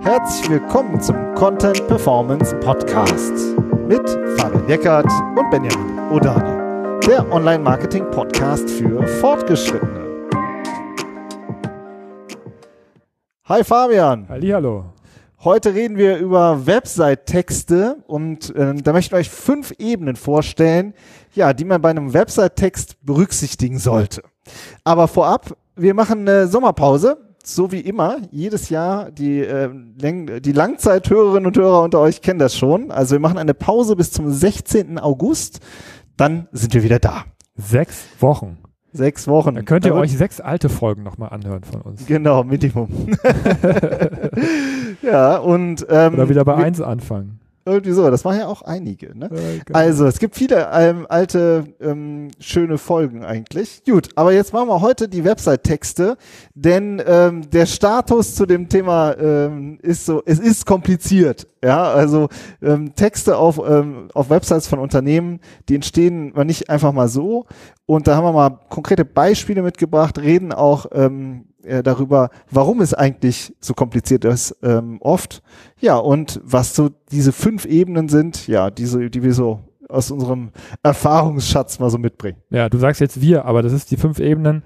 Herzlich willkommen zum Content Performance Podcast mit Fabian Eckert und Benjamin Odani, der Online-Marketing-Podcast für Fortgeschrittene. Hi Fabian. Hallihallo. Heute reden wir über Website-Texte und äh, da möchte ich euch fünf Ebenen vorstellen, ja, die man bei einem Website-Text berücksichtigen sollte. Aber vorab, wir machen eine Sommerpause, so wie immer, jedes Jahr. Die, äh, die Langzeithörerinnen und Hörer unter euch kennen das schon. Also wir machen eine Pause bis zum 16. August, dann sind wir wieder da. Sechs Wochen. Sechs Wochen. Dann könnt ihr euch sechs alte Folgen nochmal anhören von uns. Genau, Minimum. ja, und ähm, Oder wieder bei eins anfangen. Irgendwie so, das waren ja auch einige. Ne? Äh, also, es gibt viele ähm, alte, ähm, schöne Folgen eigentlich. Gut, aber jetzt machen wir heute die Website-Texte, denn ähm, der Status zu dem Thema ähm, ist so, es ist kompliziert. Ja, also ähm, Texte auf, ähm, auf Websites von Unternehmen, die entstehen nicht einfach mal so. Und da haben wir mal konkrete Beispiele mitgebracht, reden auch ähm, äh, darüber, warum es eigentlich so kompliziert ist, ähm, oft. Ja, und was so diese fünf Ebenen sind, ja, diese, die wir so aus unserem Erfahrungsschatz mal so mitbringen. Ja, du sagst jetzt wir, aber das ist die fünf Ebenen,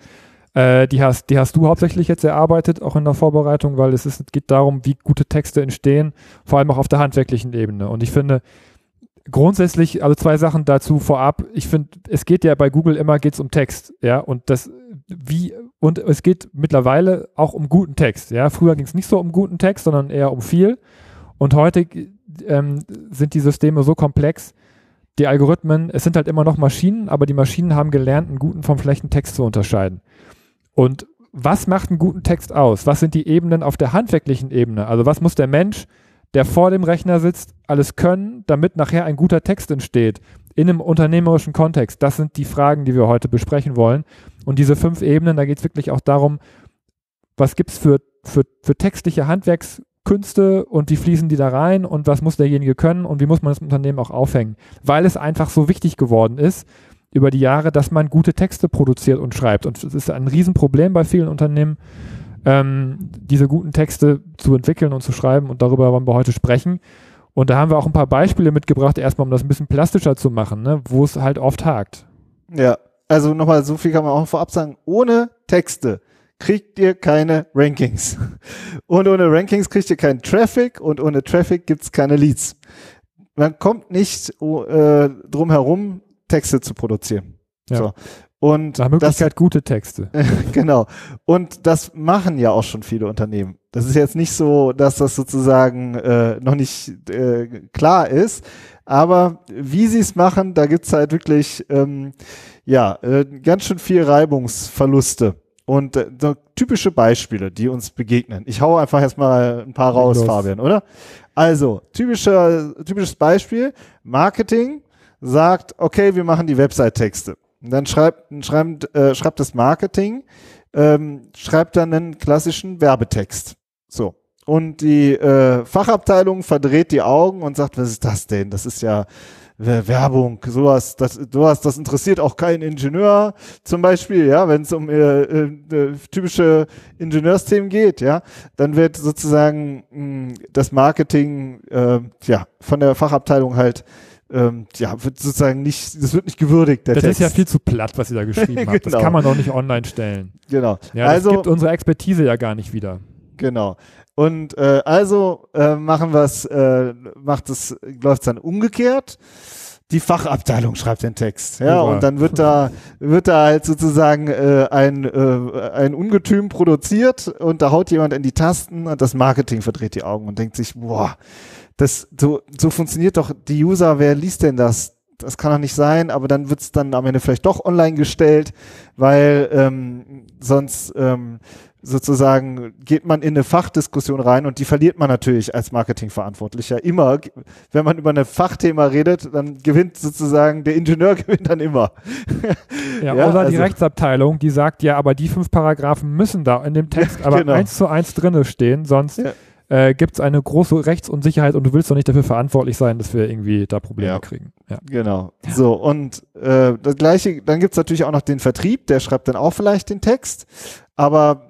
äh, die, hast, die hast du hauptsächlich jetzt erarbeitet, auch in der Vorbereitung, weil es ist, geht darum, wie gute Texte entstehen, vor allem auch auf der handwerklichen Ebene. Und ich finde, grundsätzlich, also zwei Sachen dazu vorab. Ich finde, es geht ja bei Google immer geht's um Text, ja, und das wie und es geht mittlerweile auch um guten Text, ja. Früher ging es nicht so um guten Text, sondern eher um viel. Und heute ähm, sind die Systeme so komplex, die Algorithmen, es sind halt immer noch Maschinen, aber die Maschinen haben gelernt, einen guten vom schlechten Text zu unterscheiden. Und was macht einen guten Text aus? Was sind die Ebenen auf der handwerklichen Ebene? Also was muss der Mensch der vor dem Rechner sitzt, alles können, damit nachher ein guter Text entsteht in einem unternehmerischen Kontext? Das sind die Fragen, die wir heute besprechen wollen. Und diese fünf Ebenen, da geht es wirklich auch darum, was gibt es für, für, für textliche Handwerkskünste und wie fließen die da rein und was muss derjenige können und wie muss man das Unternehmen auch aufhängen? Weil es einfach so wichtig geworden ist über die Jahre, dass man gute Texte produziert und schreibt. Und es ist ein Riesenproblem bei vielen Unternehmen, ähm, diese guten Texte zu entwickeln und zu schreiben und darüber wollen wir heute sprechen. Und da haben wir auch ein paar Beispiele mitgebracht, erstmal, um das ein bisschen plastischer zu machen, ne, wo es halt oft hakt. Ja, also nochmal, so viel kann man auch vorab sagen. Ohne Texte kriegt ihr keine Rankings. Und ohne Rankings kriegt ihr keinen Traffic und ohne Traffic gibt's keine Leads. Man kommt nicht äh, drum herum, Texte zu produzieren. Ja. So. Und Nach Möglichkeit das, gute Texte. genau. Und das machen ja auch schon viele Unternehmen. Das ist jetzt nicht so, dass das sozusagen äh, noch nicht äh, klar ist. Aber wie sie es machen, da gibt's halt wirklich ähm, ja äh, ganz schön viel Reibungsverluste. Und äh, so typische Beispiele, die uns begegnen. Ich hau einfach erstmal ein paar raus, Fabian, oder? Also, typischer, typisches Beispiel. Marketing sagt, okay, wir machen die Website-Texte. Und dann schreibt, schreibt, äh, schreibt das Marketing, ähm, schreibt dann einen klassischen Werbetext. So. Und die äh, Fachabteilung verdreht die Augen und sagt, was ist das denn? Das ist ja Werbung, sowas, das, sowas, das interessiert auch keinen Ingenieur zum Beispiel, ja, wenn es um äh, äh, typische Ingenieursthemen geht, ja, dann wird sozusagen mh, hm, das Marketing, äh, ja, von der Fachabteilung halt ähm, ja, wird sozusagen nicht, das wird nicht gewürdigt. das Text. ist ja viel zu platt, was ihr da geschrieben habt. genau. Das kann man doch nicht online stellen. Genau. Ja, das also, gibt unsere Expertise ja gar nicht wieder. Genau. Und äh, also äh, machen wir es, äh, macht es, läuft es dann umgekehrt. Die Fachabteilung schreibt den Text, ja, Super. und dann wird da wird da halt sozusagen äh, ein äh, ein Ungetüm produziert und da haut jemand in die Tasten und das Marketing verdreht die Augen und denkt sich, boah, das, so, so funktioniert doch die User, wer liest denn das? Das kann doch nicht sein, aber dann wird's dann am Ende vielleicht doch online gestellt, weil ähm, sonst ähm, sozusagen geht man in eine Fachdiskussion rein und die verliert man natürlich als Marketingverantwortlicher immer. Wenn man über ein Fachthema redet, dann gewinnt sozusagen der Ingenieur gewinnt dann immer. Ja, ja oder also, die Rechtsabteilung, die sagt, ja, aber die fünf Paragraphen müssen da in dem Text aber genau. eins zu eins drinne stehen, sonst ja äh, gibt es eine große Rechtsunsicherheit und du willst doch nicht dafür verantwortlich sein, dass wir irgendwie da Probleme ja. kriegen. Ja. Genau. So, und äh, das gleiche, dann gibt es natürlich auch noch den Vertrieb, der schreibt dann auch vielleicht den Text, aber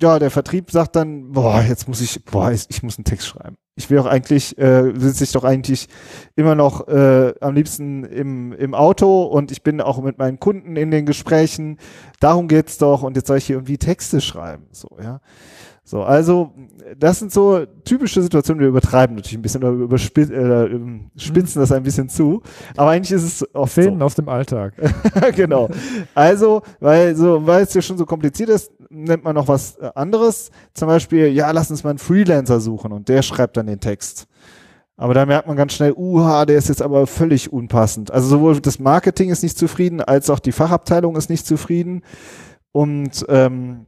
ja, der Vertrieb sagt dann, boah, jetzt muss ich, boah, ich, ich muss einen Text schreiben. Ich will auch eigentlich, äh, sitze ich doch eigentlich immer noch äh, am liebsten im, im Auto und ich bin auch mit meinen Kunden in den Gesprächen. Darum geht's doch und jetzt soll ich hier irgendwie Texte schreiben. So, ja. So, also das sind so typische Situationen, wir übertreiben natürlich ein bisschen oder überspitzen äh, ähm, spitzen das ein bisschen zu, aber eigentlich ist es oft Szenen so. aus dem Alltag. genau. Also, weil so, weil es ja schon so kompliziert ist, nennt man noch was äh, anderes. Zum Beispiel, ja, lass uns mal einen Freelancer suchen und der schreibt dann den Text. Aber da merkt man ganz schnell, uha, der ist jetzt aber völlig unpassend. Also sowohl das Marketing ist nicht zufrieden, als auch die Fachabteilung ist nicht zufrieden. Und ähm,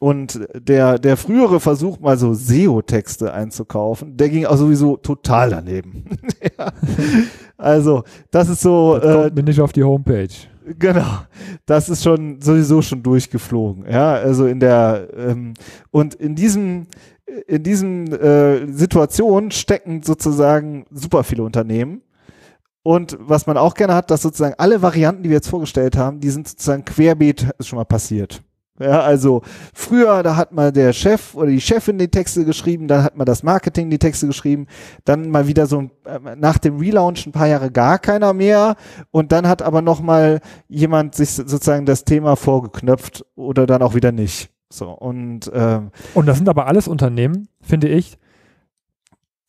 und der, der frühere Versuch, mal so SEO-Texte einzukaufen, der ging auch sowieso total daneben. ja. Also, das ist so. Das kommt äh, mir nicht auf die Homepage. Genau, das ist schon sowieso schon durchgeflogen. Ja, also in der ähm, und in diesem in diesem äh, Situation stecken sozusagen super viele Unternehmen. Und was man auch gerne hat, dass sozusagen alle Varianten, die wir jetzt vorgestellt haben, die sind sozusagen querbeet ist schon mal passiert. Ja, also früher, da hat mal der Chef oder die Chefin die Texte geschrieben, dann hat mal das Marketing die Texte geschrieben, dann mal wieder so äh, nach dem Relaunch ein paar Jahre gar keiner mehr und dann hat aber noch mal jemand sich sozusagen das Thema vorgeknöpft oder dann auch wieder nicht. So und ähm, und das sind aber alles Unternehmen, finde ich,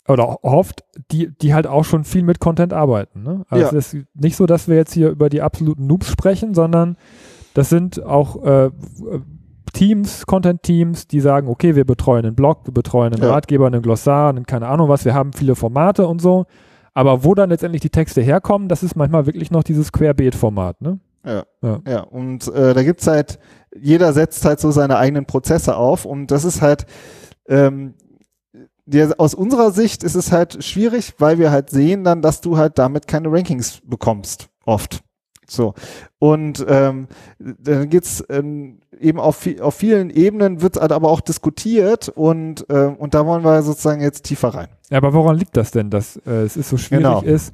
oder oft, die, die halt auch schon viel mit Content arbeiten. Ne? Also ja. es ist nicht so, dass wir jetzt hier über die absoluten Noobs sprechen, sondern das sind auch äh, Teams, Content-Teams, die sagen, okay, wir betreuen einen Blog, wir betreuen einen ja. Ratgeber, einen Glossar, einen, keine Ahnung was, wir haben viele Formate und so. Aber wo dann letztendlich die Texte herkommen, das ist manchmal wirklich noch dieses Querbeet-Format, ne? Ja, ja. ja. und äh, da gibt's halt, jeder setzt halt so seine eigenen Prozesse auf und das ist halt, ähm, der, aus unserer Sicht ist es halt schwierig, weil wir halt sehen dann, dass du halt damit keine Rankings bekommst, oft. So. Und ähm, dann geht's ähm, eben auf, auf vielen Ebenen, wird halt aber auch diskutiert und, ähm, und da wollen wir sozusagen jetzt tiefer rein. Ja, aber woran liegt das denn, dass äh, es ist so schwierig genau. ist,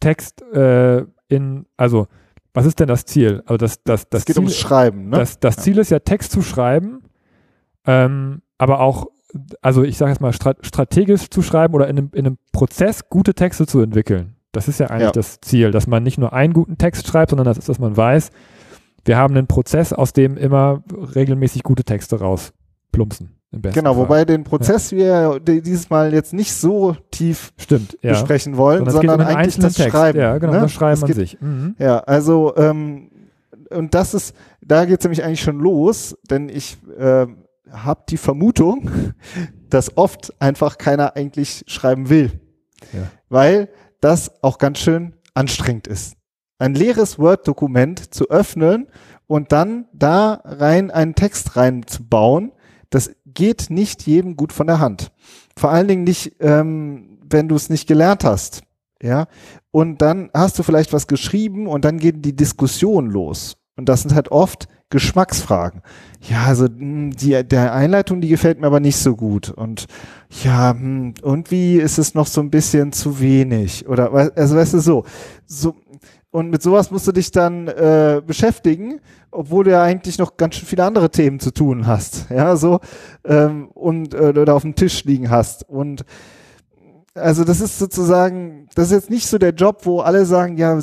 Text äh, in, also was ist denn das Ziel? Also das, das, das es geht Ziel, ums Schreiben, ne? Das, das ja. Ziel ist ja, Text zu schreiben, ähm, aber auch, also ich sage jetzt mal, strategisch zu schreiben oder in einem, in einem Prozess gute Texte zu entwickeln. Das ist ja eigentlich ja. das Ziel, dass man nicht nur einen guten Text schreibt, sondern das ist, dass man weiß, wir haben einen Prozess, aus dem immer regelmäßig gute Texte rausplumpsen. Genau, Fall. wobei den Prozess ja. wir dieses Mal jetzt nicht so tief Stimmt, ja. besprechen wollen, sondern, sondern um eigentlich das Text. Schreiben. Ja, genau, ne? das Schreiben an sich. Mhm. Ja, also ähm, und das ist, da geht es nämlich eigentlich schon los, denn ich äh, habe die Vermutung, dass oft einfach keiner eigentlich schreiben will. Ja. Weil das auch ganz schön anstrengend ist. Ein leeres Word-Dokument zu öffnen und dann da rein einen Text reinzubauen, das geht nicht jedem gut von der Hand. Vor allen Dingen nicht, ähm, wenn du es nicht gelernt hast. Ja, und dann hast du vielleicht was geschrieben und dann geht die Diskussion los. Und das sind halt oft Geschmacksfragen. Ja, also hm, die, der Einleitung, die gefällt mir aber nicht so gut. Und ja, hm, irgendwie ist es noch so ein bisschen zu wenig. Oder also weißt du so. so und mit sowas musst du dich dann äh, beschäftigen, obwohl du ja eigentlich noch ganz schön viele andere Themen zu tun hast. Ja, so ähm, und äh, oder auf dem Tisch liegen hast. Und also das ist sozusagen, das ist jetzt nicht so der Job, wo alle sagen, ja,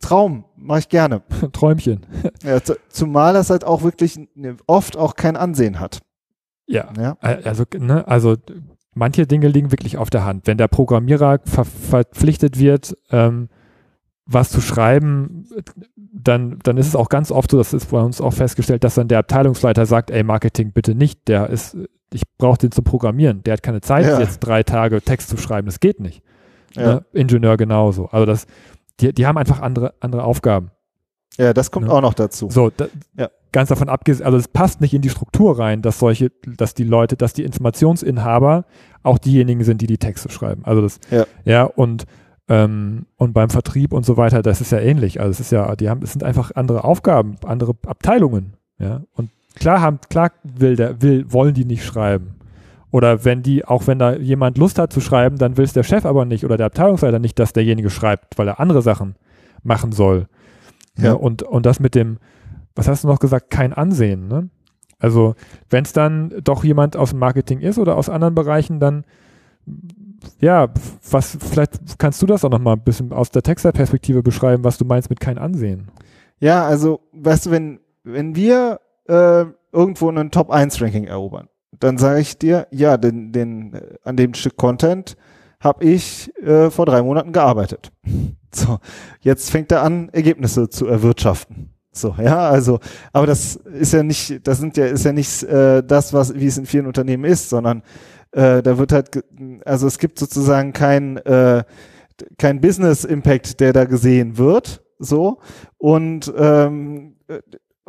Traum, mache ich gerne. Träumchen. ja, zumal das halt auch wirklich oft auch kein Ansehen hat. Ja. ja. Also, ne, also manche Dinge liegen wirklich auf der Hand. Wenn der Programmierer ver verpflichtet wird, ähm, was zu schreiben, dann, dann ist es auch ganz oft so, das ist bei uns auch festgestellt, dass dann der Abteilungsleiter sagt, ey, Marketing bitte nicht, der ist, ich brauche den zum Programmieren. Der hat keine Zeit, ja. jetzt drei Tage Text zu schreiben. Das geht nicht. Ja. Ne? Ingenieur genauso. Also das, die, die haben einfach andere, andere Aufgaben. Ja, das kommt ne? auch noch dazu. So, da, ja. ganz davon abgesehen, also es passt nicht in die Struktur rein, dass solche, dass die Leute, dass die Informationsinhaber auch diejenigen sind, die die Texte schreiben. Also das, ja, ja und ähm, und beim Vertrieb und so weiter, das ist ja ähnlich. Also es ist ja, die haben, es sind einfach andere Aufgaben, andere Abteilungen. Ja, und klar haben, klar will der, will, wollen die nicht schreiben. Oder wenn die, auch wenn da jemand Lust hat zu schreiben, dann will es der Chef aber nicht oder der Abteilungsleiter nicht, dass derjenige schreibt, weil er andere Sachen machen soll. Ja. ja. und, und das mit dem, was hast du noch gesagt, kein Ansehen, ne? Also wenn es dann doch jemand aus dem Marketing ist oder aus anderen Bereichen, dann ja, was, vielleicht kannst du das auch nochmal ein bisschen aus der Texter-Perspektive beschreiben, was du meinst mit kein Ansehen. Ja, also, weißt du, wenn, wenn wir äh, irgendwo einen Top-1-Ranking erobern, dann sage ich dir, ja, den, den, äh, an dem Stück Content habe ich äh, vor drei Monaten gearbeitet. So, jetzt fängt er an, Ergebnisse zu erwirtschaften. So, ja, also, aber das ist ja nicht, das sind ja, ist ja nicht äh, das, was, wie es in vielen Unternehmen ist, sondern äh, da wird halt, also es gibt sozusagen kein, äh, kein Business Impact, der da gesehen wird, so und ähm,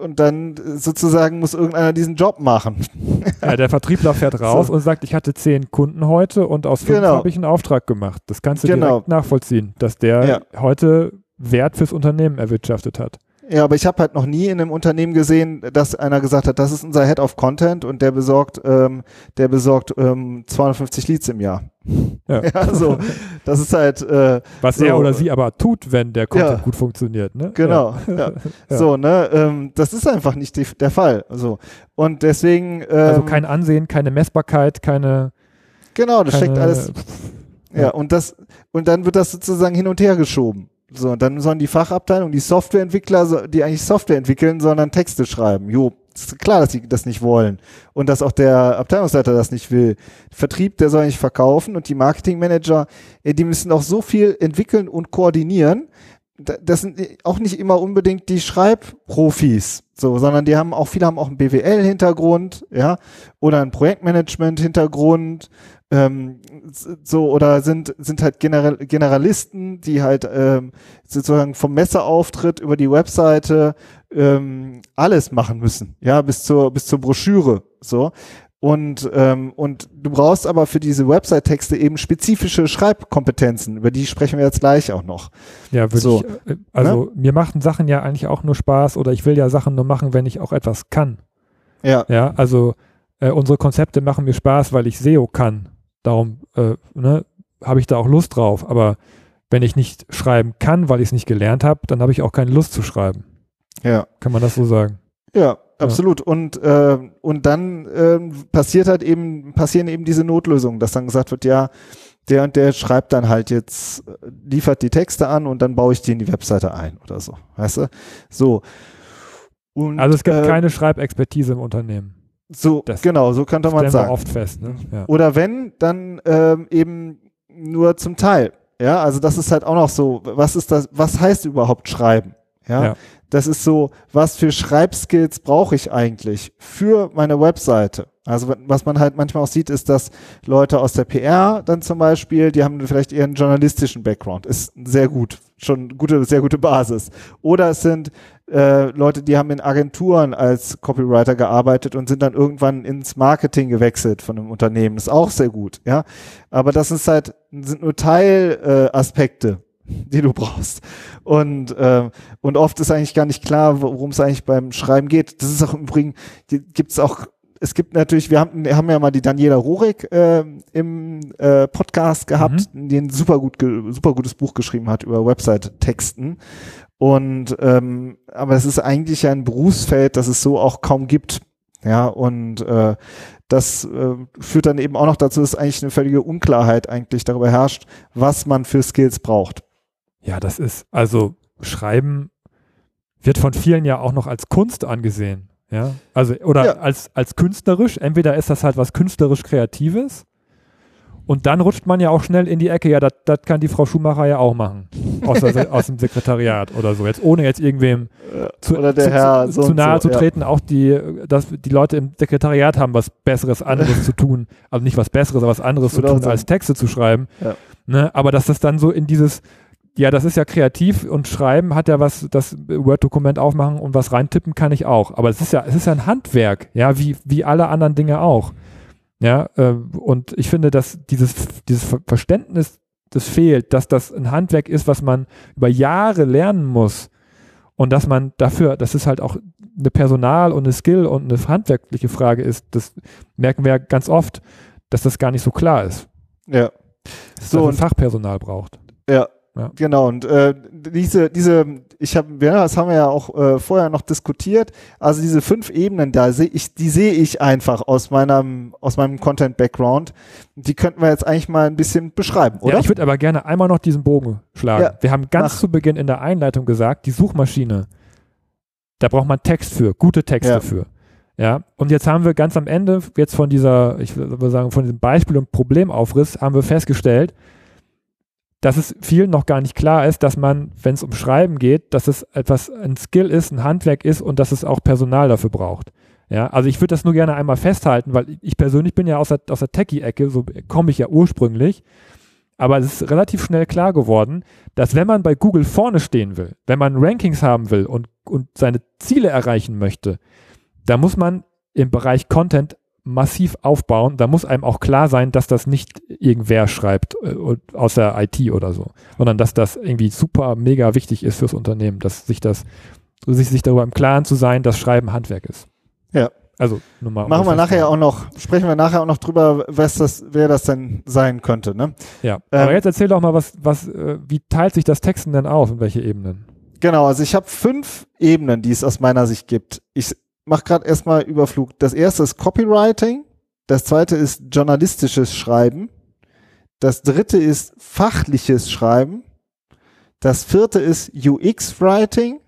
und dann sozusagen muss irgendeiner diesen Job machen. Ja, der Vertriebler fährt raus so. und sagt, ich hatte zehn Kunden heute und aus fünf genau. habe ich einen Auftrag gemacht. Das kannst du genau. direkt nachvollziehen, dass der ja. heute Wert fürs Unternehmen erwirtschaftet hat. Ja, aber ich habe halt noch nie in einem Unternehmen gesehen, dass einer gesagt hat, das ist unser Head of Content und der besorgt, ähm, der besorgt ähm, 250 Leads im Jahr. Ja, ja so, das ist halt. Äh, Was so, er oder sie aber tut, wenn der Content ja, gut funktioniert, ne? Genau. Ja. ja. So, ne, ähm, das ist einfach nicht die, der Fall. So und deswegen. Ähm, also kein Ansehen, keine Messbarkeit, keine. Genau, das keine, steckt alles. Ja, und das und dann wird das sozusagen hin und her geschoben. So, und dann sollen die Fachabteilung, die Softwareentwickler, die eigentlich Software entwickeln, sondern Texte schreiben. Jo, ist klar, dass die das nicht wollen. Und dass auch der Abteilungsleiter das nicht will. Vertrieb, der soll nicht verkaufen und die Marketingmanager, äh, die müssen auch so viel entwickeln und koordinieren. Das sind auch nicht immer unbedingt die Schreibprofis, so, sondern die haben auch, viele haben auch einen BWL-Hintergrund, ja, oder einen Projektmanagement-Hintergrund, ähm, so oder sind sind halt General, Generalisten, die halt ähm, sozusagen vom Messeauftritt über die Webseite ähm, alles machen müssen, ja bis zur bis zur Broschüre so und ähm, und du brauchst aber für diese Website-Texte eben spezifische Schreibkompetenzen, über die sprechen wir jetzt gleich auch noch. Ja, würde so, ich, äh, also ne? mir machen Sachen ja eigentlich auch nur Spaß oder ich will ja Sachen nur machen, wenn ich auch etwas kann. Ja. Ja, also äh, unsere Konzepte machen mir Spaß, weil ich SEO kann Darum äh, ne, habe ich da auch Lust drauf. Aber wenn ich nicht schreiben kann, weil ich es nicht gelernt habe, dann habe ich auch keine Lust zu schreiben. Ja. Kann man das so sagen? Ja, absolut. Und, äh, und dann äh, passiert halt eben, passieren eben diese Notlösungen, dass dann gesagt wird, ja, der und der schreibt dann halt jetzt, liefert die Texte an und dann baue ich die in die Webseite ein oder so. Weißt du? So. Und, also es gibt äh, keine Schreibexpertise im Unternehmen. So, das genau, so könnte man sagen. oft fest, ne? Ja. Oder wenn, dann ähm, eben nur zum Teil. Ja, also das ist halt auch noch so, was ist das, was heißt überhaupt schreiben? Ja, ja. das ist so, was für Schreibskills brauche ich eigentlich für meine Webseite? Also was man halt manchmal auch sieht, ist, dass Leute aus der PR dann zum Beispiel, die haben vielleicht eher einen journalistischen Background, ist sehr gut, schon gute, sehr gute Basis. Oder es sind äh, Leute, die haben in Agenturen als Copywriter gearbeitet und sind dann irgendwann ins Marketing gewechselt von einem Unternehmen. Ist auch sehr gut, ja. Aber das ist halt, sind nur Teilaspekte. Äh, die du brauchst. Und, äh, und oft ist eigentlich gar nicht klar, worum es eigentlich beim Schreiben geht. Das ist auch im Übrigen, gibt es auch es gibt natürlich, wir haben, wir haben ja mal die Daniela Rorik äh, im äh, Podcast gehabt, mhm. die ein super gut, super gutes Buch geschrieben hat über Website-Texten. Und ähm, aber es ist eigentlich ein Berufsfeld, das es so auch kaum gibt. Ja, und äh, das äh, führt dann eben auch noch dazu, dass eigentlich eine völlige Unklarheit eigentlich darüber herrscht, was man für Skills braucht. Ja, das ist, also Schreiben wird von vielen ja auch noch als Kunst angesehen. Ja, also oder ja. als, als künstlerisch, entweder ist das halt was künstlerisch Kreatives und dann rutscht man ja auch schnell in die Ecke, ja, das kann die Frau Schumacher ja auch machen. Aus, der, aus dem Sekretariat oder so. Jetzt ohne jetzt irgendwem zu, oder der zu, Herr zu, so zu nahe so, zu treten. Ja. Auch die, dass die Leute im Sekretariat haben was Besseres, anderes zu tun. Also nicht was Besseres, aber was anderes zu tun, als Texte zu schreiben. Ja. Ne? Aber dass das dann so in dieses ja, das ist ja kreativ und schreiben hat ja was, das Word-Dokument aufmachen und was reintippen kann ich auch. Aber es ist ja, es ist ja ein Handwerk, ja, wie, wie alle anderen Dinge auch. Ja, äh, und ich finde, dass dieses, dieses Verständnis, das fehlt, dass das ein Handwerk ist, was man über Jahre lernen muss. Und dass man dafür, das ist halt auch eine Personal- und eine Skill- und eine handwerkliche Frage ist, das merken wir ja ganz oft, dass das gar nicht so klar ist. Ja. Dass so, man Fachpersonal braucht. Ja, Ja. Genau, und äh, diese, diese, ich habe, ja, das haben wir ja auch äh, vorher noch diskutiert. Also diese fünf Ebenen da sehe ich, die sehe ich einfach aus meinem, aus meinem Content-Background. Die könnten wir jetzt eigentlich mal ein bisschen beschreiben, oder? Ja, ich würde aber gerne einmal noch diesen Bogen schlagen. Ja, wir haben ganz mach. zu Beginn in der Einleitung gesagt, die Suchmaschine, da braucht man Text für, gute Texte Ja. für. Ja, und jetzt haben wir ganz am Ende, jetzt von dieser, ich würde sagen, von diesem Beispiel und Problemaufriss, haben wir festgestellt, dass es vielen noch gar nicht klar ist, dass man, wenn es um Schreiben geht, dass es etwas ein Skill ist, ein Handwerk ist und dass es auch Personal dafür braucht. Ja, also ich würde das nur gerne einmal festhalten, weil ich persönlich bin ja aus der, aus der Techie-Ecke, so komme ich ja ursprünglich. Aber es ist relativ schnell klar geworden, dass wenn man bei Google vorne stehen will, wenn man Rankings haben will und, und seine Ziele erreichen möchte, da muss man im Bereich Content massiv aufbauen. Da muss einem auch klar sein, dass das nicht irgendwer schreibt äh, aus der IT oder so, sondern dass das irgendwie super mega wichtig ist fürs Unternehmen, dass sich das, sich, sich darüber im Klaren zu sein, dass Schreiben Handwerk ist. Ja. Also nur mal. Machen wir nachher auch noch, sprechen wir nachher auch noch drüber, was das, wer das denn sein könnte, ne? Ja. Ähm, Aber jetzt erzähl doch mal, was, was, äh, wie teilt sich das Texten denn auf und welche Ebenen? Genau, also ich habe fünf Ebenen, die es aus meiner Sicht gibt. Ich mache gerade erstmal Überflug. Das erste ist Copywriting, das zweite ist journalistisches Schreiben, das dritte ist fachliches Schreiben, das vierte ist UX-Writing,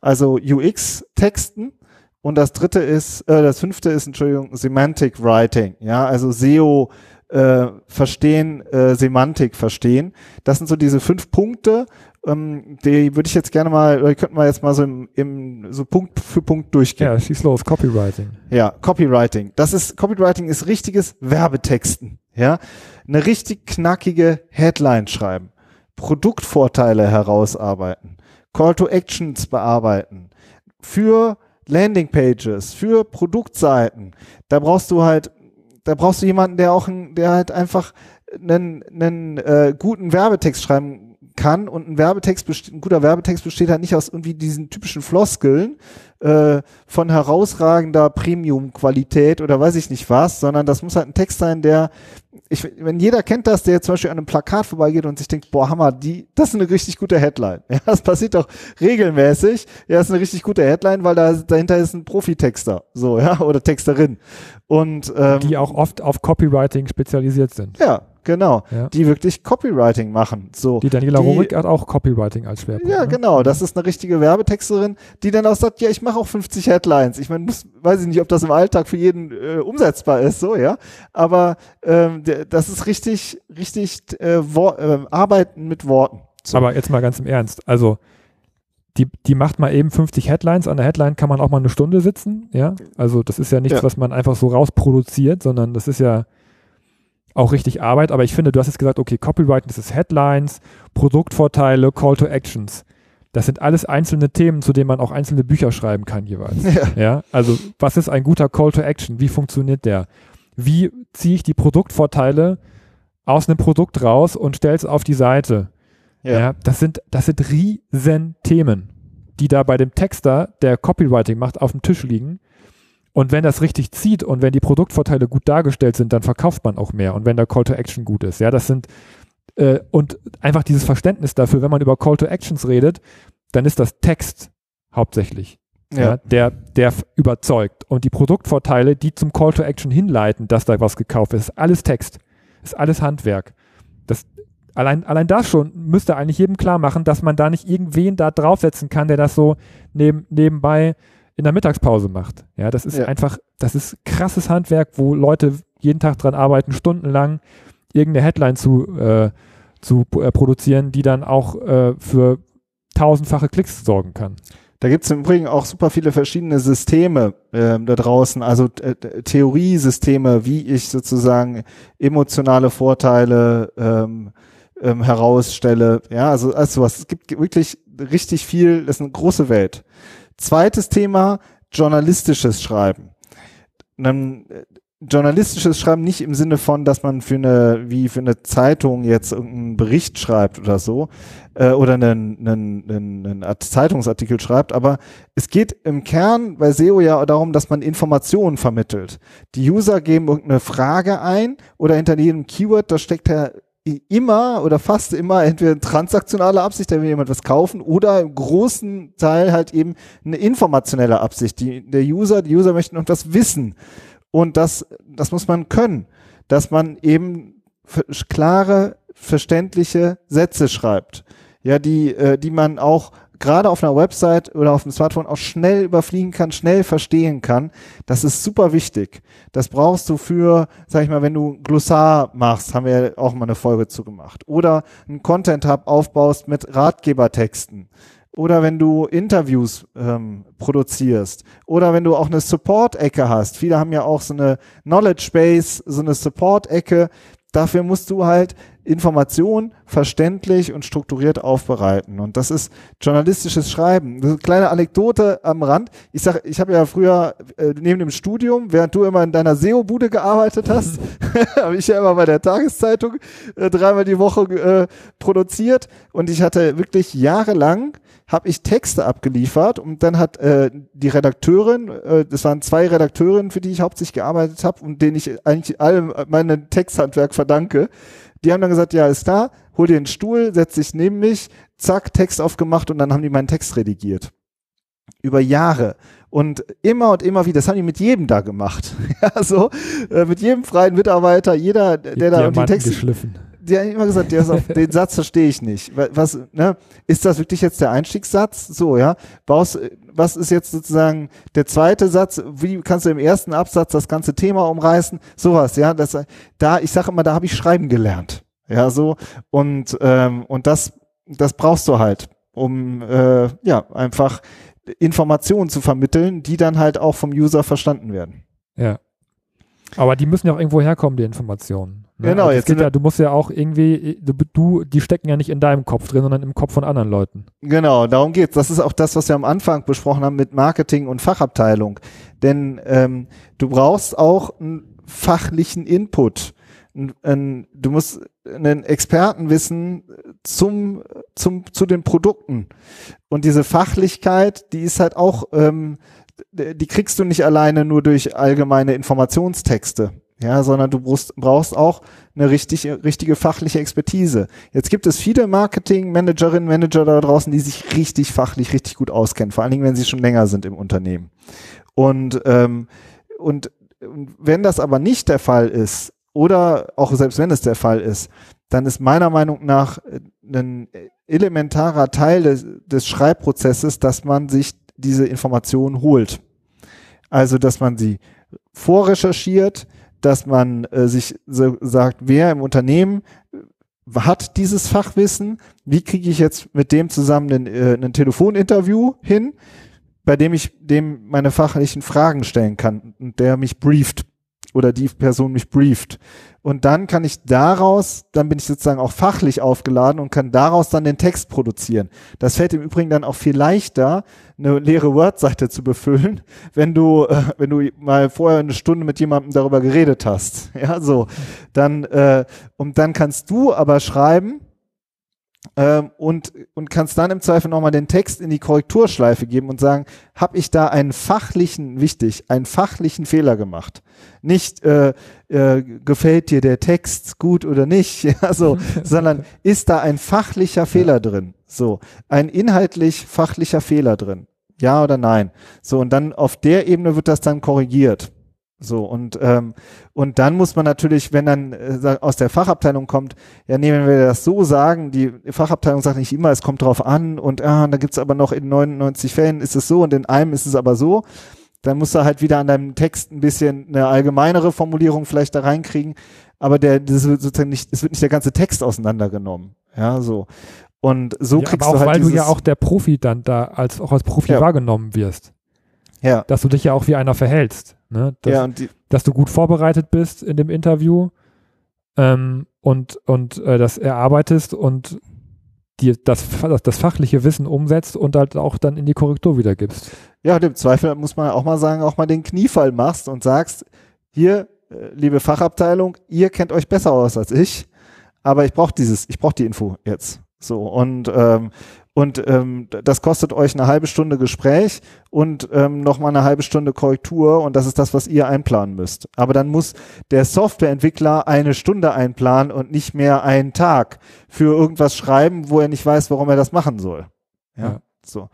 also UX-Texten und das dritte ist, äh, das fünfte ist, Entschuldigung, Semantic Writing, ja, also SEO äh, verstehen, äh, Semantik verstehen. Das sind so diese fünf Punkte, ähm, die würde ich jetzt gerne mal, könnten wir jetzt mal so im, im so Punkt für Punkt durchgehen. Ja, schieß los, Copywriting. Ja, Copywriting. Das ist, Copywriting ist richtiges Werbetexten. Ja, eine richtig knackige Headline schreiben, Produktvorteile herausarbeiten, Call to Actions bearbeiten, für Landingpages, für Produktseiten. Da brauchst du halt, da brauchst du jemanden, der auch, ein, der halt einfach einen, einen äh, guten Werbetext schreiben kann und ein Werbetext ein guter Werbetext besteht halt nicht aus irgendwie diesen typischen Floskeln äh, von herausragender Premium-Qualität oder weiß ich nicht was, sondern das muss halt ein Text sein, der ich, wenn jeder kennt das, der zum Beispiel an einem Plakat vorbeigeht und sich denkt, boah, Hammer, die, das ist eine richtig gute Headline. Ja, das passiert doch regelmäßig. Ja, das ist eine richtig gute Headline, weil da dahinter ist ein Profitexter, so, ja, oder Texterin. Und ähm, Die auch oft auf Copywriting spezialisiert sind. ja, genau, Ja. die wirklich Copywriting machen. So. Die Daniela Die- Rohrig hat auch Copywriting als Schwerpunkt. Ja, ne? genau. Das ist eine richtige Werbetexterin, die dann auch sagt, ja, ich mache auch 50 Headlines. Ich meine, weiß ich nicht, ob das im Alltag für jeden äh, umsetzbar ist, so, ja. Aber ähm, das ist richtig, richtig äh, äh, Arbeiten mit Worten. So. Aber jetzt mal ganz im Ernst. Also, die, die macht mal eben 50 Headlines. An der Headline kann man auch mal eine Stunde sitzen. Ja, also das ist ja nichts, Ja. was man einfach so rausproduziert, sondern das ist ja auch richtig Arbeit. Aber ich finde, du hast jetzt gesagt, okay, Copywriting, das ist Headlines, Produktvorteile, Call to Actions. Das sind alles einzelne Themen, zu denen man auch einzelne Bücher schreiben kann jeweils. ja. Ja, also was ist ein guter Call to Action? Wie funktioniert der? Wie ziehe ich die Produktvorteile aus einem Produkt raus und stelle es auf die Seite? Ja. Ja. das sind, das sind riesen Themen, die da bei dem Texter, der Copywriting macht, auf dem Tisch liegen. Und wenn das richtig zieht und wenn die Produktvorteile gut dargestellt sind, dann verkauft man auch mehr. Und wenn der Call to Action gut ist, ja, das sind äh, und einfach dieses Verständnis dafür, wenn man über Call to Actions redet, dann ist das Text hauptsächlich ja. Ja. der, der überzeugt. Und die Produktvorteile, die zum Call to Action hinleiten, dass da was gekauft wird, ist alles Text, ist alles Handwerk. Allein, allein das schon müsste eigentlich jedem klar machen, dass man da nicht irgendwen da draufsetzen kann, der das so neben, nebenbei in der Mittagspause macht. Ja, das ist Ja. einfach, das ist krasses Handwerk, wo Leute jeden Tag dran arbeiten, stundenlang irgendeine Headline zu, äh, zu äh, produzieren, die dann auch äh, für tausendfache Klicks sorgen kann. Da gibt es im Übrigen auch super viele verschiedene Systeme ähm, da draußen, also äh, Theoriesysteme, wie ich sozusagen emotionale Vorteile ähm, ähm, herausstelle. Ja, also, also was. Es gibt wirklich richtig viel, das ist eine große Welt. Zweites Thema, journalistisches Schreiben. Dann, äh, journalistisches Schreiben nicht im Sinne von, dass man für eine, wie für eine Zeitung jetzt irgendeinen Bericht schreibt oder so, äh, oder einen, einen, einen, einen Art- Zeitungsartikel schreibt, aber es geht im Kern bei SEO ja darum, dass man Informationen vermittelt. Die User geben irgendeine Frage ein oder hinter jedem Keyword, da steckt ja immer oder fast immer entweder transaktionale Absicht, da will jemand was kaufen, oder im großen Teil halt eben eine informationelle Absicht. Die, der User, die User möchten etwas wissen. Und das, das muss man können, dass man eben klare, verständliche Sätze schreibt. Ja, die, äh, die man auch gerade auf einer Website oder auf dem Smartphone auch schnell überfliegen kann, schnell verstehen kann. Das ist super wichtig. Das brauchst du für, sag ich mal, wenn du Glossar machst, haben wir ja auch mal eine Folge zu gemacht. Oder einen Content Hub aufbaust mit Ratgebertexten. Oder wenn du Interviews ähm, produzierst. Oder wenn du auch eine Support-Ecke hast. Viele haben ja auch so eine Knowledge Base, so eine Support-Ecke. Dafür musst du halt Information verständlich und strukturiert aufbereiten. Und das ist journalistisches Schreiben. Das ist eine kleine Anekdote am Rand. Ich sag, ich habe ja früher äh, neben dem Studium, während du immer in deiner SEO-Bude gearbeitet hast, habe ich ja immer bei der Tageszeitung äh, dreimal die Woche äh, produziert. Und ich hatte wirklich jahrelang habe ich Texte abgeliefert und dann hat äh, die Redakteurin, äh, das waren zwei Redakteurinnen, für die ich hauptsächlich gearbeitet habe und denen ich eigentlich allem mein Texthandwerk verdanke, die haben dann gesagt, ja, ist da, hol dir einen Stuhl, setz dich neben mich, zack, Text aufgemacht und dann haben die meinen Text redigiert. Über Jahre. Und immer und immer wieder, das haben die mit jedem da gemacht. ja, so, äh, mit jedem freien Mitarbeiter, jeder, der die da die Texte. Geschliffen. Die haben immer gesagt, auf, den Satz verstehe ich nicht. Was, ne? Ist das wirklich jetzt der Einstiegssatz? So, ja. Baust, was ist jetzt sozusagen der zweite Satz? Wie kannst du im ersten Absatz das ganze Thema umreißen? Sowas, ja. Das, da, ich sage immer, da habe ich schreiben gelernt. Ja, so. Und, ähm, und das, das brauchst du halt, um äh, ja, einfach Informationen zu vermitteln, die dann halt auch vom User verstanden werden. Ja. Aber die müssen ja auch irgendwo herkommen, die Informationen. Ne? Genau, also jetzt geht ja, du musst ja auch irgendwie, du, du, die stecken ja nicht in deinem Kopf drin, sondern im Kopf von anderen Leuten. Genau, darum geht's. Das ist auch das, was wir am Anfang besprochen haben mit Marketing und Fachabteilung. Denn ähm, du brauchst auch einen fachlichen Input. Ein, ein, du musst einen Expertenwissen zum, zum, zu den Produkten. Und diese Fachlichkeit, die ist halt auch, ähm, die kriegst du nicht alleine nur durch allgemeine Informationstexte ja, sondern du brauchst, auch eine richtig, richtige fachliche Expertise. Jetzt gibt es viele Marketing-Managerinnen, Manager da draußen, die sich richtig fachlich, richtig gut auskennen, vor allen Dingen, wenn sie schon länger sind im Unternehmen. Und, ähm, und, wenn das aber nicht der Fall ist, oder auch selbst wenn es der Fall ist, dann ist meiner Meinung nach ein elementarer Teil des, des Schreibprozesses, dass man sich diese Informationen holt. Also, dass man sie vorrecherchiert, dass man äh, sich so sagt, wer im Unternehmen äh, hat dieses Fachwissen, wie kriege ich jetzt mit dem zusammen ein, äh, ein Telefoninterview hin, bei dem ich dem meine fachlichen Fragen stellen kann und der mich brieft oder die Person mich brieft. Und dann kann ich daraus, dann bin ich sozusagen auch fachlich aufgeladen und kann daraus dann den Text produzieren. Das fällt im Übrigen dann auch viel leichter, eine leere Word-Seite zu befüllen, wenn du, äh, wenn du mal vorher eine Stunde mit jemandem darüber geredet hast. Ja, so. Dann, äh, und dann kannst du aber schreiben, ähm, und, und kannst dann im Zweifel nochmal den Text in die Korrekturschleife geben und sagen, habe ich da einen fachlichen, wichtig, einen fachlichen Fehler gemacht? Nicht äh, äh, gefällt dir der Text gut oder nicht, ja, so, sondern ist da ein fachlicher Fehler ja. drin? So, ein inhaltlich fachlicher Fehler drin. Ja oder nein? So, und dann auf der Ebene wird das dann korrigiert. So, und, ähm, und dann muss man natürlich, wenn dann äh, aus der Fachabteilung kommt, ja, nee, wenn wir das so sagen, die Fachabteilung sagt nicht immer, es kommt drauf an und ah, da gibt's aber noch in 99 Fällen ist es so und in einem ist es aber so, dann musst du halt wieder an deinem Text ein bisschen eine allgemeinere Formulierung vielleicht da reinkriegen, aber der, das wird sozusagen nicht, es wird nicht der ganze Text auseinandergenommen. Ja, so. Und so ja, kriegst aber auch, du halt weil du ja auch der Profi dann da als auch als Profi ja. wahrgenommen wirst. Ja. Dass du dich ja auch wie einer verhältst. Ne? Dass, ja, die, dass du gut vorbereitet bist in dem Interview ähm, und, und äh, das erarbeitest und dir das, das fachliche Wissen umsetzt und halt auch dann in die Korrektur wiedergibst. Ja, und im Zweifel muss man auch mal sagen, auch mal den Kniefall machst und sagst, hier, äh, liebe Fachabteilung, ihr kennt euch besser aus als ich, aber ich brauche dieses, ich brauche die Info jetzt. So, und, ähm, und ähm, das kostet euch eine halbe Stunde Gespräch und ähm, nochmal eine halbe Stunde Korrektur und das ist das, was ihr einplanen müsst. Aber dann muss der Softwareentwickler eine Stunde einplanen und nicht mehr einen Tag für irgendwas schreiben, wo er nicht weiß, warum er das machen soll. Ja, ja. so.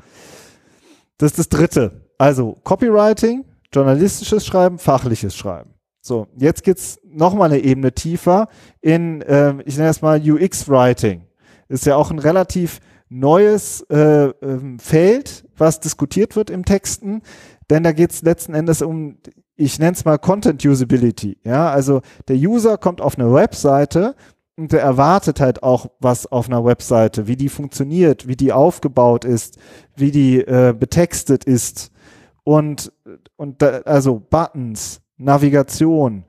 Das ist das Dritte. Also Copywriting, journalistisches Schreiben, fachliches Schreiben. So, jetzt geht's noch mal eine Ebene tiefer in, äh, ich nenne das mal UX-Writing. Ist ja auch ein relativ neues äh, ähm, Feld, was diskutiert wird im Texten, denn da geht es letzten Endes um, ich nenne es mal Content Usability. Ja, also der User kommt auf eine Webseite und der erwartet halt auch was auf einer Webseite, wie die funktioniert, wie die aufgebaut ist, wie die äh, betextet ist und und da, also Buttons, Navigation,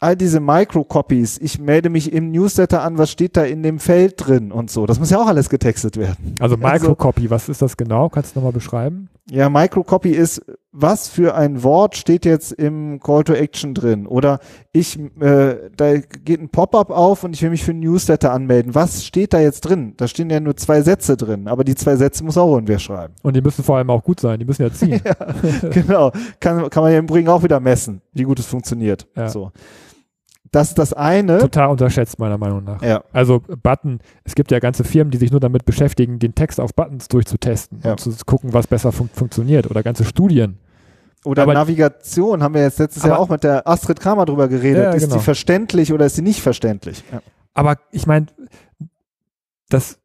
all diese Micro-Copies, ich melde mich im Newsletter an, was steht da in dem Feld drin und so. Das muss ja auch alles getextet werden. Also, also Microcopy, also, was ist das genau? Kannst du nochmal beschreiben? Ja, Microcopy ist, was für ein Wort steht jetzt im Call to Action drin? Oder ich, äh, da geht ein Pop-up auf und ich will mich für ein Newsletter anmelden. Was steht da jetzt drin? Da stehen ja nur zwei Sätze drin, aber die zwei Sätze muss auch irgendwer schreiben. Und die müssen vor allem auch gut sein, die müssen ja ziehen. ja, genau. Kann, kann man ja im Übrigen auch wieder messen, wie gut es funktioniert. Ja. So. Das ist das eine. Total unterschätzt, meiner Meinung nach. Ja. Also Button, es gibt ja ganze Firmen, die sich nur damit beschäftigen, den Text auf Buttons durchzutesten ja. und zu gucken, was besser fun funktioniert. Oder ganze Studien. Oder aber, Navigation haben wir jetzt letztes Jahr auch mit der Astrid Kramer drüber geredet. Ja, ist genau. die verständlich oder ist sie nicht verständlich? Ja. Aber ich meine, das,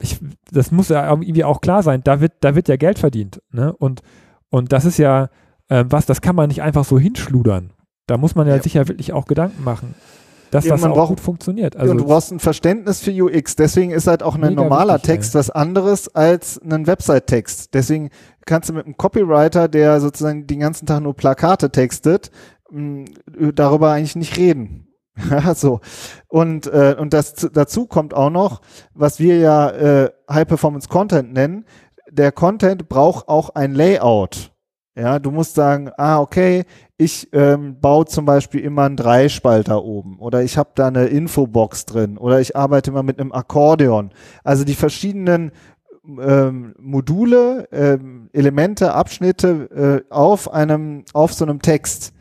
ich, das muss ja irgendwie auch klar sein. Da wird, da wird ja Geld verdient. Ne? Und, und das ist ja äh, was, das kann man nicht einfach so hinschludern. Da muss man ja, ja. sich ja wirklich auch Gedanken machen, dass ja, das auch braucht, gut funktioniert. Also ja, du brauchst ein Verständnis für UX. Deswegen ist halt auch ein normaler wichtig, Text was anderes als ein Website-Text. Deswegen kannst du mit einem Copywriter, der sozusagen den ganzen Tag nur Plakate textet, mh, darüber eigentlich nicht reden. Ja, so. Und, äh, und das dazu kommt auch noch, was wir ja äh, High Performance Content nennen. Der Content braucht auch ein Layout. Ja, du musst sagen, ah, okay, ich ähm, baue zum Beispiel immer einen Dreispalter oben oder ich habe da eine Infobox drin oder ich arbeite immer mit einem Akkordeon. Also die verschiedenen ähm, Module, ähm, Elemente, Abschnitte äh, auf einem, auf so einem Text.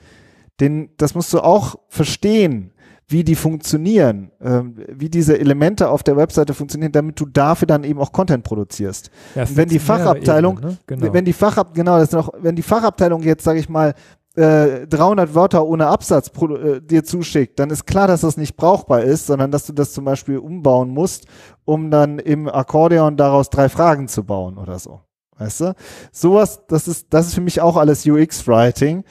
Den, das musst du auch verstehen wie die funktionieren, ähm, wie diese Elemente auf der Webseite funktionieren, damit du dafür dann eben auch Content produzierst. Ja, wenn die Fachabteilung, Ebene, ne? genau. wenn die Fachabteilung, genau, das noch, wenn die Fachabteilung jetzt, sage ich mal, äh, 300 Wörter ohne Absatz äh, dir zuschickt, dann ist klar, dass das nicht brauchbar ist, sondern dass du das zum Beispiel umbauen musst, um dann im Akkordeon daraus drei Fragen zu bauen oder so. Weißt du? Sowas, das ist, das ist für mich auch alles UX-Writing.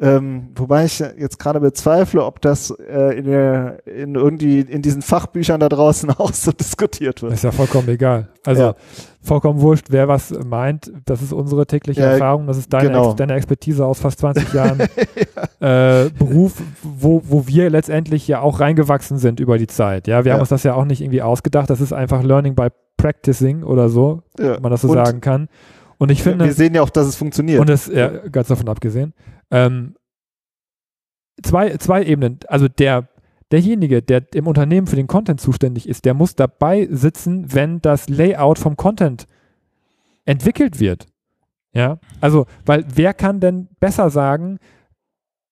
Ähm, wobei ich jetzt gerade bezweifle, ob das äh, in, der, in irgendwie in diesen Fachbüchern da draußen auch so diskutiert wird. ist ja vollkommen egal. Also ja. vollkommen wurscht, wer was meint. Das ist unsere tägliche ja, Erfahrung. Das ist deine, genau. Ex deine Expertise aus fast 20 Jahren ja. äh, Beruf, wo, wo wir letztendlich ja auch reingewachsen sind über die Zeit. Ja, wir haben uns das ja auch nicht irgendwie ausgedacht. Das ist einfach Learning by Practicing oder so, wenn man das so und sagen kann. Und ich finde. Wir sehen ja auch, dass es funktioniert. Und es, ja, ganz davon abgesehen. Ähm, zwei, zwei Ebenen. Also der, derjenige, der im Unternehmen für den Content zuständig ist, der muss dabei sitzen, wenn das Layout vom Content entwickelt wird. Ja, also, weil wer kann denn besser sagen,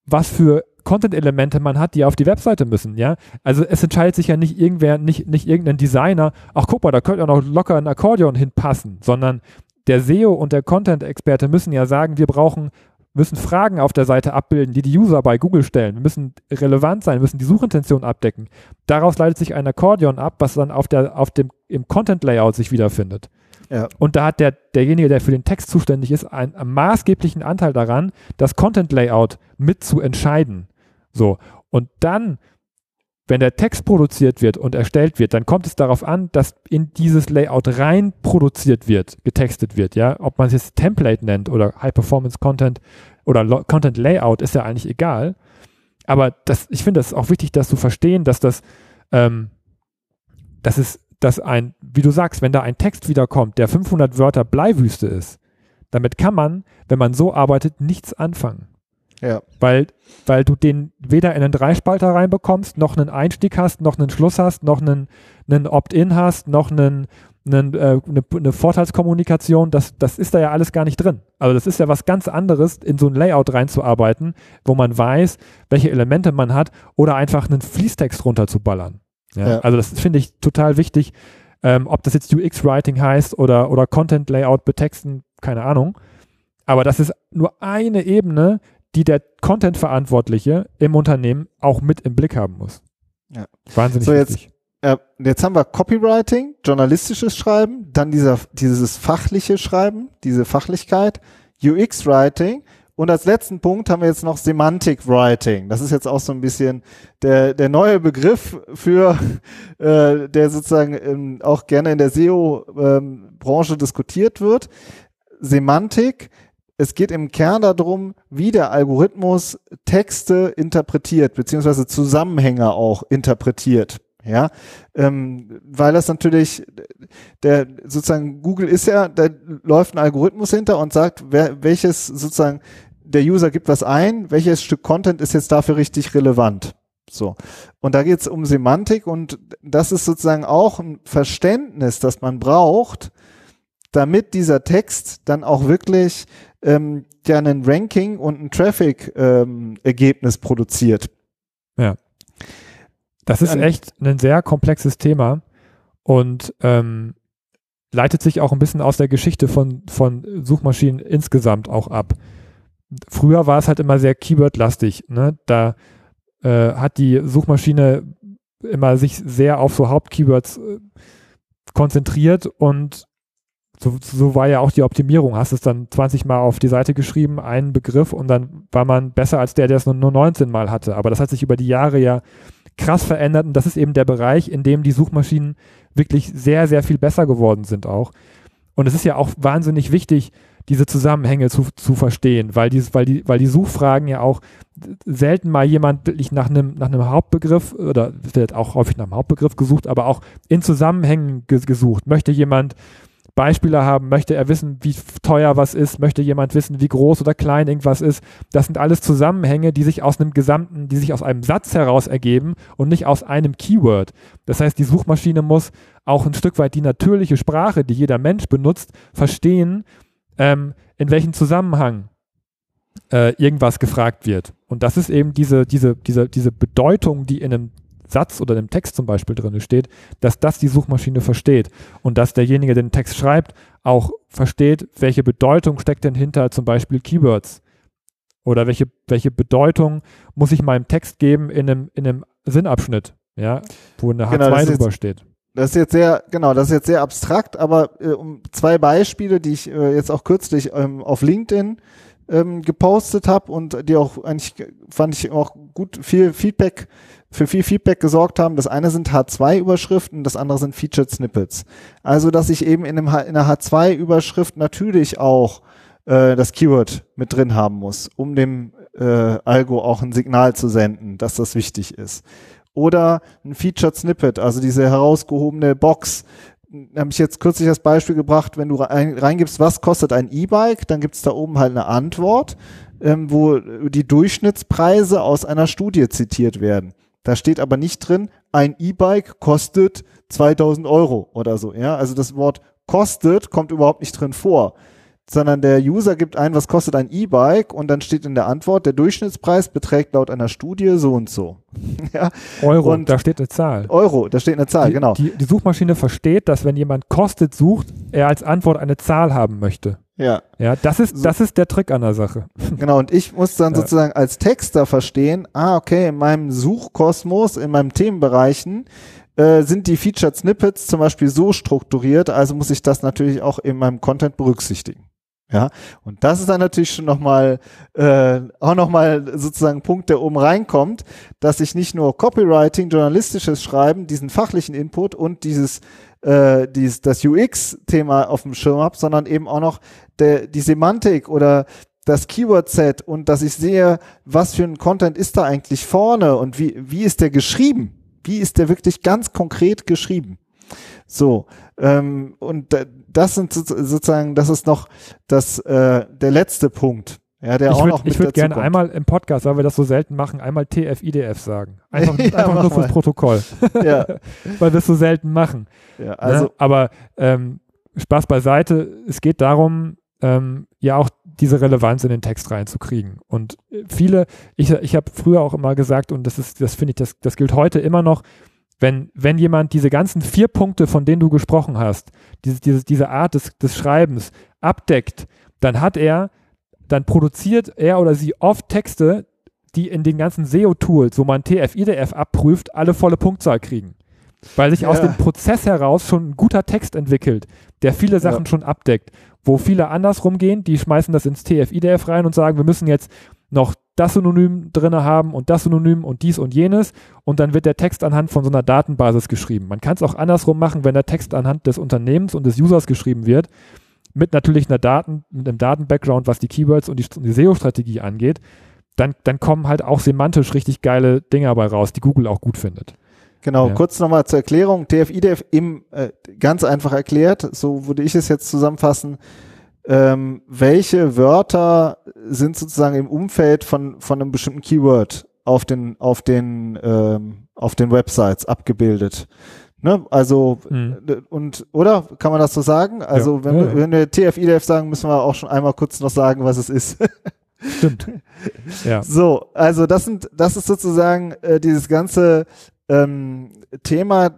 was für Content-Elemente man hat, die auf die Webseite müssen, ja. Also es entscheidet sich ja nicht irgendwer, nicht, nicht irgendein Designer, ach guck mal, da könnte ja noch locker ein Akkordeon hinpassen, sondern der SEO und der Content-Experte müssen ja sagen, wir brauchen, müssen Fragen auf der Seite abbilden, die die User bei Google stellen. Wir müssen relevant sein, müssen die Suchintention abdecken. Daraus leitet sich ein Akkordeon ab, was dann auf der, auf dem, im Content-Layout sich wiederfindet. Ja. Und da hat der, derjenige, der für den Text zuständig ist, einen, einen maßgeblichen Anteil daran, das Content-Layout mit zu entscheiden. So. Und dann, wenn der Text produziert wird und erstellt wird, dann kommt es darauf an, dass in dieses Layout rein produziert wird, getextet wird, ja. Ob man es jetzt Template nennt oder High Performance Content oder Lo Content Layout, ist ja eigentlich egal. Aber das, ich finde es auch wichtig, das zu verstehen, dass das, ähm, das ist, dass ein, wie du sagst, wenn da ein Text wiederkommt, der 500 Wörter Bleiwüste ist, damit kann man, wenn man so arbeitet, nichts anfangen. Ja. Weil, weil du den weder in einen Dreispalter reinbekommst, noch einen Einstieg hast, noch einen Schluss hast, noch einen, einen Opt-in hast, noch einen, einen, äh, eine, eine Vorteilskommunikation, das, das ist da ja alles gar nicht drin. Also das ist ja was ganz anderes, in so ein Layout reinzuarbeiten, wo man weiß, welche Elemente man hat oder einfach einen Fließtext runterzuballern. Ja, Ja. Also das finde ich total wichtig, ähm, ob das jetzt UX-Writing heißt oder, oder Content-Layout betexten, keine Ahnung. Aber das ist nur eine Ebene, die der Content-Verantwortliche im Unternehmen auch mit im Blick haben muss. Ja. Wahnsinnig So, jetzt- wichtig. Äh, jetzt haben wir Copywriting, journalistisches Schreiben, dann dieser, dieses fachliche Schreiben, diese Fachlichkeit, UX-Writing und als letzten Punkt haben wir jetzt noch Semantic Writing. Das ist jetzt auch so ein bisschen der, der neue Begriff für, äh, der sozusagen ähm, auch gerne in der SEO-Branche diskutiert wird. Semantik, es geht im Kern darum, wie der Algorithmus Texte interpretiert, beziehungsweise Zusammenhänge auch interpretiert. Ja, ähm, weil das natürlich, der sozusagen Google ist ja, da läuft ein Algorithmus hinter und sagt, wer, welches sozusagen, der User gibt was ein, welches Stück Content ist jetzt dafür richtig relevant. So. Und da geht es um Semantik und das ist sozusagen auch ein Verständnis, das man braucht, damit dieser Text dann auch wirklich ähm, ja ein Ranking und ein Traffic-Ergebnis produziert. Das ist echt ein sehr komplexes Thema und ähm, leitet sich auch ein bisschen aus der Geschichte von, von Suchmaschinen insgesamt auch ab. Früher war es halt immer sehr Keyword-lastig. Ne? Da äh, hat die Suchmaschine immer sich sehr auf so Hauptkeywords äh, konzentriert und so, so war ja auch die Optimierung. Hast es dann 20 Mal auf die Seite geschrieben, einen Begriff und dann war man besser als der, der es nur, nur 19 Mal hatte. Aber das hat sich über die Jahre ja krass verändert und das ist eben der Bereich, in dem die Suchmaschinen wirklich sehr, sehr viel besser geworden sind auch. Und es ist ja auch wahnsinnig wichtig, diese Zusammenhänge zu, zu verstehen, weil die, weil, die, weil die Suchfragen ja auch selten mal jemand wirklich nach einem, nach einem Hauptbegriff oder wird auch häufig nach einem Hauptbegriff gesucht, aber auch in Zusammenhängen ge gesucht. Möchte jemand Beispiele haben, möchte er wissen, wie teuer was ist, möchte jemand wissen, wie groß oder klein irgendwas ist. Das sind alles Zusammenhänge, die sich aus einem gesamten, die sich aus einem Satz heraus ergeben und nicht aus einem Keyword. Das heißt, die Suchmaschine muss auch ein Stück weit die natürliche Sprache, die jeder Mensch benutzt, verstehen, ähm, in welchem Zusammenhang äh, irgendwas gefragt wird. Und das ist eben diese, diese, diese, diese Bedeutung, die in einem Satz oder einem Text zum Beispiel drin steht, dass das die Suchmaschine versteht und dass derjenige, der den Text schreibt, auch versteht, welche Bedeutung steckt denn hinter zum Beispiel Keywords oder welche, welche Bedeutung muss ich meinem Text geben in einem, in einem Sinnabschnitt, ja, wo eine Genau, das H2 ist jetzt- drüber steht. Das ist jetzt sehr, genau, das ist jetzt sehr abstrakt, aber äh, um zwei Beispiele, die ich äh, jetzt auch kürzlich ähm, auf LinkedIn ähm, gepostet habe und die auch eigentlich fand ich auch gut viel Feedback für viel Feedback gesorgt haben. Das eine sind H2-Überschriften, das andere sind Featured Snippets. Also, dass ich eben in, einem, in einer H2-Überschrift natürlich auch äh, das Keyword mit drin haben muss, um dem äh, Algo auch ein Signal zu senden, dass das wichtig ist. Oder ein Featured Snippet, also diese herausgehobene Box. Da habe ich jetzt kürzlich das Beispiel gebracht, wenn du rein, reingibst, was kostet ein E-Bike, dann gibt's da oben halt eine Antwort, ähm, wo die Durchschnittspreise aus einer Studie zitiert werden. Da steht aber nicht drin, ein E-Bike kostet 2000 Euro oder so. Ja, also das Wort kostet kommt überhaupt nicht drin vor, sondern der User gibt ein, was kostet ein E-Bike und dann steht in der Antwort, der Durchschnittspreis beträgt laut einer Studie so und so. ja, Euro, Und- da steht eine Zahl. Euro, da steht eine Zahl, die, genau. Die, die Suchmaschine versteht, dass wenn jemand kostet sucht, er als Antwort eine Zahl haben möchte. Ja, Ja, das ist, das ist der Trick an der Sache. genau. Und ich muss dann Ja. sozusagen als Texter verstehen, ah, okay, in meinem Suchkosmos, in meinen Themenbereichen äh, sind die Featured Snippets zum Beispiel so strukturiert, also muss ich das natürlich auch in meinem Content berücksichtigen. Ja, und das ist dann natürlich schon nochmal, äh, auch nochmal sozusagen ein Punkt, der oben reinkommt, dass ich nicht nur Copywriting, journalistisches Schreiben, diesen fachlichen Input und dieses, äh, dieses das UX-Thema auf dem Schirm habe, sondern eben auch noch der, die Semantik oder das Keyword-Set und dass ich sehe, was für ein Content ist da eigentlich vorne und wie, wie ist der geschrieben? Wie ist der wirklich ganz konkret geschrieben? So, ähm, und da- das sind so- sozusagen, das ist noch das, äh, der letzte Punkt, Ja, der ich auch würd, noch mit Ich würde gerne kommt. einmal im Podcast, weil wir das so selten machen, einmal TF-IDF sagen. Einfach, Ja, einfach nur fürs mal. Protokoll, Ja, weil wir es so selten machen. ja, Also, also ne? Aber ähm, Spaß beiseite, es geht darum, ähm, ja auch diese Relevanz in den Text reinzukriegen. Und äh, viele, ich, ich habe früher auch immer gesagt, und das ist, das finde ich, das, das gilt heute immer noch, wenn, wenn jemand diese ganzen vier Punkte, von denen du gesprochen hast, diese, diese, diese Art des, des Schreibens abdeckt, dann hat er, dann produziert er oder sie oft Texte, die in den ganzen SEO-Tools, wo man TF-IDF abprüft, alle volle Punktzahl kriegen. Weil sich aus Ja. dem Prozess heraus schon ein guter Text entwickelt, der viele Sachen schon abdeckt. Wo viele andersrum gehen, die schmeißen das ins TF-IDF rein und sagen, wir müssen jetzt noch das Synonym drin haben und das Synonym und dies und jenes und dann wird der Text anhand von so einer Datenbasis geschrieben. Man kann es auch andersrum machen, wenn der Text anhand des Unternehmens und des Users geschrieben wird, mit natürlich einer Daten, mit einem Daten-Background, was die Keywords und die, die SEO-Strategie angeht, dann, dann kommen halt auch semantisch richtig geile Dinge dabei raus, die Google auch gut findet. Genau, Ja. kurz nochmal zur Erklärung. TF-IDF im, äh, ganz einfach erklärt, so würde ich es jetzt zusammenfassen, ähm, welche Wörter sind sozusagen im Umfeld von, von einem bestimmten Keyword auf den, auf den, ähm, auf den Websites abgebildet. Ne? Also, äh, und, oder? Kann man das so sagen? Also, Ja. wenn, ja. wenn wir TF-IDF sagen, müssen wir auch schon einmal kurz noch sagen, was es ist. Stimmt. ja. So, also das sind, das ist sozusagen äh, dieses ganze ähm, Thema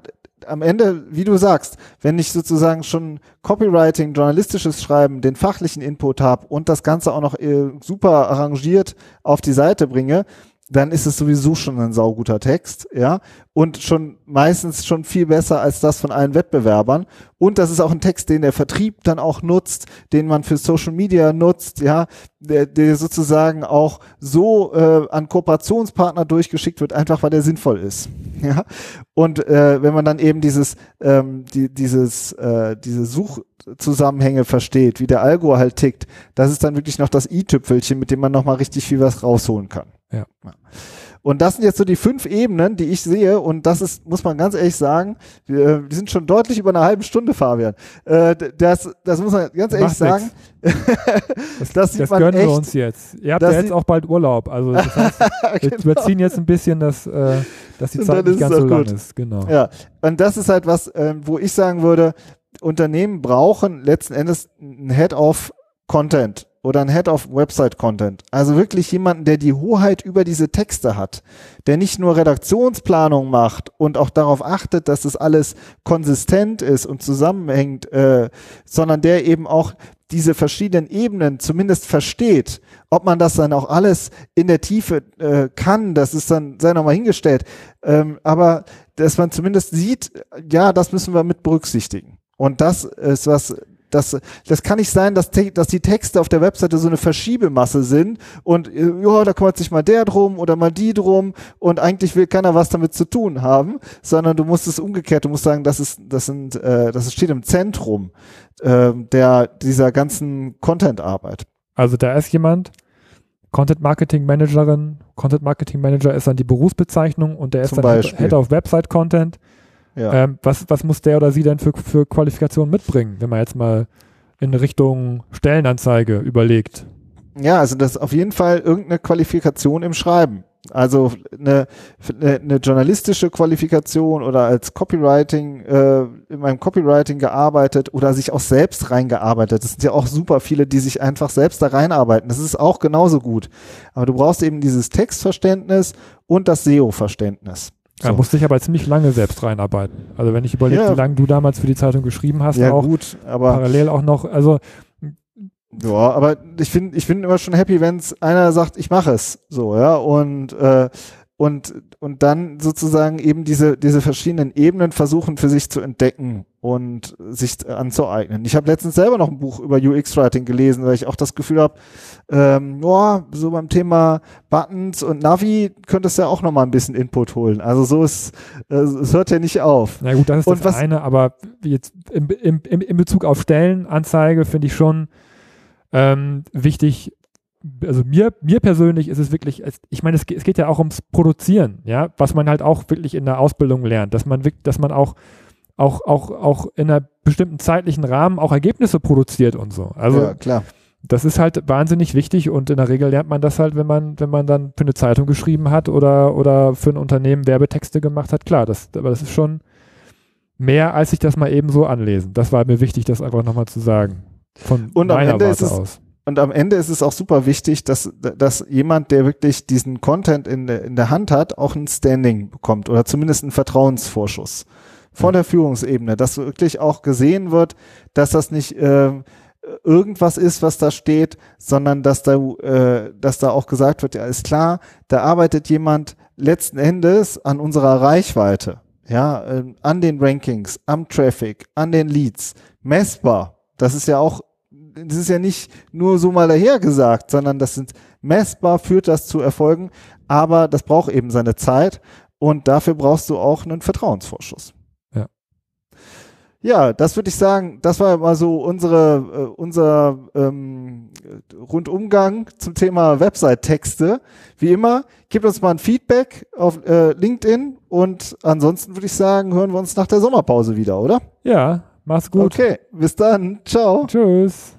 am Ende, wie du sagst, wenn ich sozusagen schon Copywriting, journalistisches Schreiben, den fachlichen Input habe und das Ganze auch noch äh, super arrangiert auf die Seite bringe, dann ist es sowieso schon ein sauguter Text, ja, und schon meistens schon viel besser als das von allen Wettbewerbern. Und das ist auch ein Text, den der Vertrieb dann auch nutzt, den man für Social Media nutzt, ja, der, der sozusagen auch so äh, an Kooperationspartner durchgeschickt wird, einfach weil der sinnvoll ist, ja. Und äh, wenn man dann eben dieses, ähm, die, dieses, äh, diese Suchzusammenhänge versteht, wie der Algo halt tickt, das ist dann wirklich noch das i-Tüpfelchen, mit dem man nochmal richtig viel was rausholen kann. Ja. Und das sind jetzt so die fünf Ebenen, die ich sehe. Und das ist, muss man ganz ehrlich sagen, wir, wir sind schon deutlich über eine halbe Stunde, Fabian. Äh, das, das muss man ganz ehrlich Macht sagen. Das, Das sieht das man gönnen wir echt. uns jetzt. Ihr habt ja jetzt auch bald Urlaub. Also das heißt, wir Genau. überziehen jetzt ein bisschen, dass, äh, dass die Zeit nicht ganz so auch lang gut. ist. Genau. Ja, und das ist halt was, ähm, wo ich sagen würde, Unternehmen brauchen letzten Endes ein Head of Content oder ein Head of Website Content. Also wirklich jemanden, der die Hoheit über diese Texte hat, der nicht nur Redaktionsplanung macht und auch darauf achtet, dass das alles konsistent ist und zusammenhängt, äh, sondern der eben auch diese verschiedenen Ebenen zumindest versteht. Ob man das dann auch alles in der Tiefe äh, kann, das ist dann, sei nochmal hingestellt. Ähm, aber dass man zumindest sieht, ja, das müssen wir mit berücksichtigen. Und das ist was, das, das kann nicht sein, dass, dass die Texte auf der Webseite so eine Verschiebemasse sind und äh, ja, da kümmert sich mal der drum oder mal die drum und eigentlich will keiner was damit zu tun haben, sondern du musst es umgekehrt, du musst sagen, das ist, das sind, äh, das steht im Zentrum äh, der dieser ganzen Content-Arbeit. Also da ist jemand, Content Marketing Managerin, Content Marketing Manager ist dann die Berufsbezeichnung und der ist Zum dann Head, Beispiel. Head of Website Content. Ja. Ähm, was, was muss der oder sie denn für, für Qualifikationen mitbringen, wenn man jetzt mal in Richtung Stellenanzeige überlegt? Ja, also das ist auf jeden Fall irgendeine Qualifikation im Schreiben. Also eine, eine, eine journalistische Qualifikation oder als Copywriting, äh, in meinem Copywriting gearbeitet oder sich auch selbst reingearbeitet. Das sind ja auch super viele, die sich einfach selbst da reinarbeiten. Das ist auch genauso gut. Aber du brauchst eben dieses Textverständnis und das SEO-Verständnis. Da musste ich aber ziemlich lange selbst reinarbeiten. Also wenn ich überlege, Ja. wie lange du damals für die Zeitung geschrieben hast, ja auch gut, aber parallel auch noch, also Ja, aber ich finde, ich bin immer schon happy, wenn es einer sagt, ich mache es, so, ja, und äh, und und dann sozusagen eben diese diese verschiedenen Ebenen versuchen für sich zu entdecken und sich anzueignen. Ich habe letztens selber noch ein Buch über UX-Writing gelesen, weil ich auch das Gefühl habe, ähm, ja, so beim Thema Buttons und Navi könntest du ja auch noch mal ein bisschen Input holen. Also so ist, äh, es hört ja nicht auf. Na gut, das ist Und das was- eine, aber jetzt im, im, im, in Bezug auf Stellenanzeige finde ich schon ähm, wichtig, also mir, mir persönlich ist es wirklich, ich meine, es, geht- es geht ja auch ums Produzieren, ja, was man halt auch wirklich in der Ausbildung lernt, dass man wirklich, dass man auch auch, auch, auch in einer bestimmten zeitlichen Rahmen auch Ergebnisse produziert und so. Also ja, klar. das ist halt wahnsinnig wichtig und in der Regel lernt man das halt, wenn man, wenn man dann für eine Zeitung geschrieben hat oder, oder für ein Unternehmen Werbetexte gemacht hat. Klar, das, aber das ist schon mehr, als sich das mal eben so anlesen. Das war mir wichtig, das einfach nochmal zu sagen. Von Und meiner es- aus. Und am Ende ist es auch super wichtig, dass, dass jemand, der wirklich diesen Content in, der- in der Hand hat, auch ein Standing bekommt oder zumindest einen Vertrauensvorschuss von der Führungsebene, dass wirklich auch gesehen wird, dass das nicht äh, irgendwas ist, was da steht, sondern dass da, äh, dass da auch gesagt wird, ja, ist klar, da arbeitet jemand letzten Endes an unserer Reichweite, ja, äh, an den Rankings, am Traffic, an den Leads, messbar. Das ist ja auch das ist ja nicht nur so mal dahergesagt, sondern das sind messbar führt das zu Erfolgen, aber das braucht eben seine Zeit und dafür brauchst du auch einen Vertrauensvorschuss. Ja. Ja, das würde ich sagen, das war mal so unsere, äh, unser ähm, Rundumgang zum Thema Website-Texte. Wie immer, gebt uns mal ein Feedback auf äh, LinkedIn und ansonsten würde ich sagen, hören wir uns nach der Sommerpause wieder, oder? Ja, mach's gut. Okay, bis dann. Ciao. Tschüss.